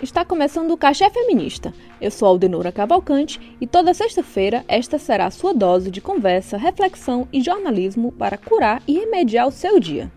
Está começando o Cachê Feminista. Eu sou Aldenora Cavalcante e toda sexta-feira esta será a sua dose de conversa, reflexão e jornalismo para curar e remediar o seu dia.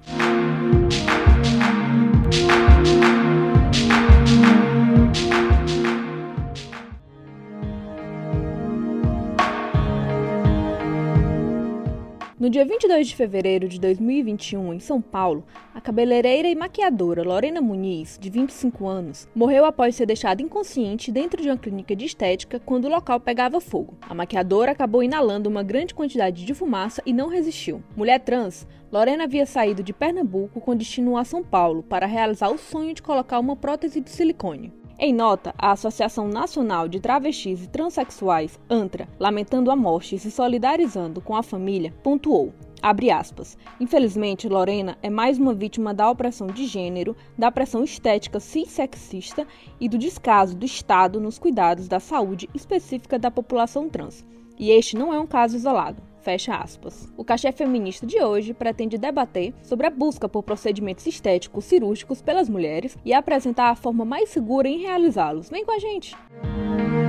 No dia 22 de fevereiro de 2021, em São Paulo, a cabeleireira e maquiadora Lorena Muniz, de 25 anos, morreu após ser deixada inconsciente dentro de uma clínica de estética quando o local pegava fogo. A maquiadora acabou inalando uma grande quantidade de fumaça e não resistiu. Mulher trans, Lorena havia saído de Pernambuco com destino a São Paulo para realizar o sonho de colocar uma prótese de silicone. Em nota, a Associação Nacional de Travestis e Transsexuais, ANTRA, lamentando a morte e se solidarizando com a família, pontuou. Abre aspas. Infelizmente, Lorena é mais uma vítima da opressão de gênero, da pressão estética cissexista e do descaso do Estado nos cuidados da saúde específica da população trans. E este não é um caso isolado. Fecha aspas. O cachê feminista de hoje pretende debater sobre a busca por procedimentos estéticos cirúrgicos pelas mulheres e apresentar a forma mais segura em realizá-los. Vem com a gente! O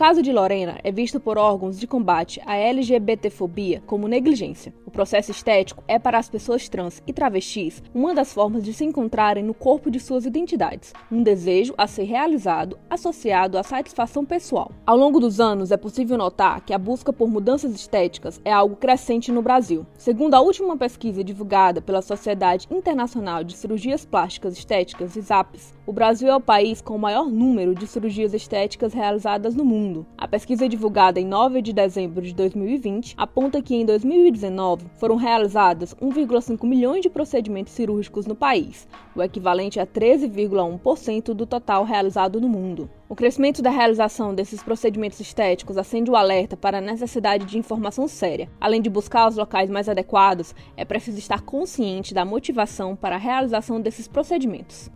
caso de Lorena é visto por órgãos de combate à LGBTfobia como negligência. O processo estético é para as pessoas trans e travestis uma das formas de se encontrarem no corpo de suas identidades, um desejo a ser realizado associado à satisfação pessoal. Ao longo dos anos, é possível notar que a busca por mudanças estéticas é algo crescente no Brasil. Segundo a última pesquisa divulgada pela Sociedade Internacional de Cirurgias Plásticas Estéticas, ISAPES, o Brasil é o país com o maior número de cirurgias estéticas realizadas no mundo mundo. A pesquisa divulgada em 9 de dezembro de 2020 aponta que em 2019 foram realizadas 1,5 milhões de procedimentos cirúrgicos no país, o equivalente a 13,1% do total realizado no mundo. O crescimento da realização desses procedimentos estéticos acende o alerta para a necessidade de informação séria. Além de buscar os locais mais adequados, é preciso estar consciente da motivação para a realização desses procedimentos.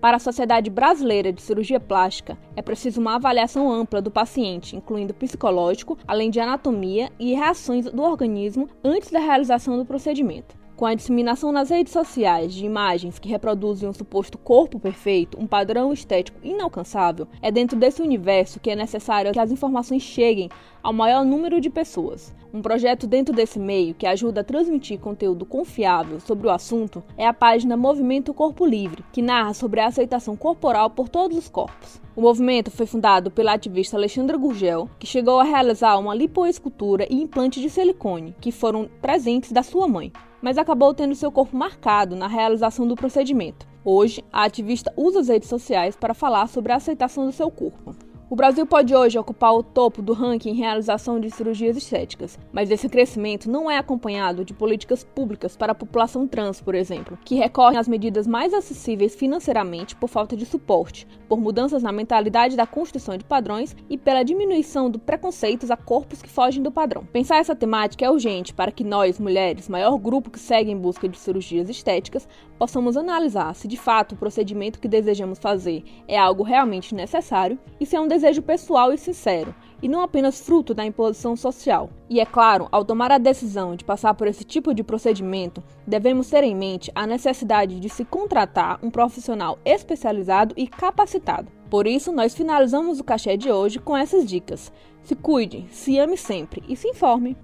Para a Sociedade Brasileira de Cirurgia Plástica, é preciso uma avaliação ampla do paciente, incluindo psicológico, além de anatomia e reações do organismo antes da realização do procedimento. Com a disseminação nas redes sociais de imagens que reproduzem um suposto corpo perfeito, um padrão estético inalcançável, é dentro desse universo que é necessário que as informações cheguem ao maior número de pessoas. Um projeto dentro desse meio que ajuda a transmitir conteúdo confiável sobre o assunto é a página Movimento Corpo Livre, que narra sobre a aceitação corporal por todos os corpos. O movimento foi fundado pela ativista Alexandra Gurgel, que chegou a realizar uma lipoescultura e implante de silicone, que foram presentes da sua mãe mas acabou tendo seu corpo marcado na realização do procedimento. Hoje, a ativista usa as redes sociais para falar sobre a aceitação do seu corpo. O Brasil pode hoje ocupar o topo do ranking em realização de cirurgias estéticas, mas esse crescimento não é acompanhado de políticas públicas para a população trans, por exemplo, que recorrem às medidas mais acessíveis financeiramente por falta de suporte, por mudanças na mentalidade da construção de padrões e pela diminuição do preconceitos a corpos que fogem do padrão. Pensar essa temática é urgente para que nós, mulheres, maior grupo que segue em busca de cirurgias estéticas, possamos analisar se de fato o procedimento que desejamos fazer é algo realmente necessário e se é um desejo pessoal e sincero, e não apenas fruto da imposição social. E é claro, ao tomar a decisão de passar por esse tipo de procedimento, devemos ter em mente a necessidade de se contratar um profissional especializado e capacitado. Por isso, nós finalizamos o cachê de hoje com essas dicas. Se cuide, se ame sempre e se informe.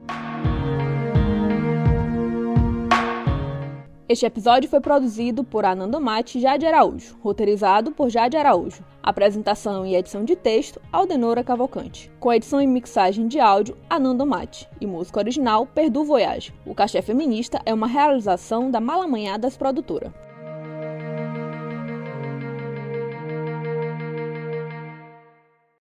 Este episódio foi produzido por Ananda Mate e Jade Araújo, roteirizado por Jade Araújo. Apresentação e edição de texto, Aldenora Cavalcante. Com edição e mixagem de áudio, Ananda Mate. E música original, Perdu Voyage. O Cachê Feminista é uma realização da Malamanhadas Produtora.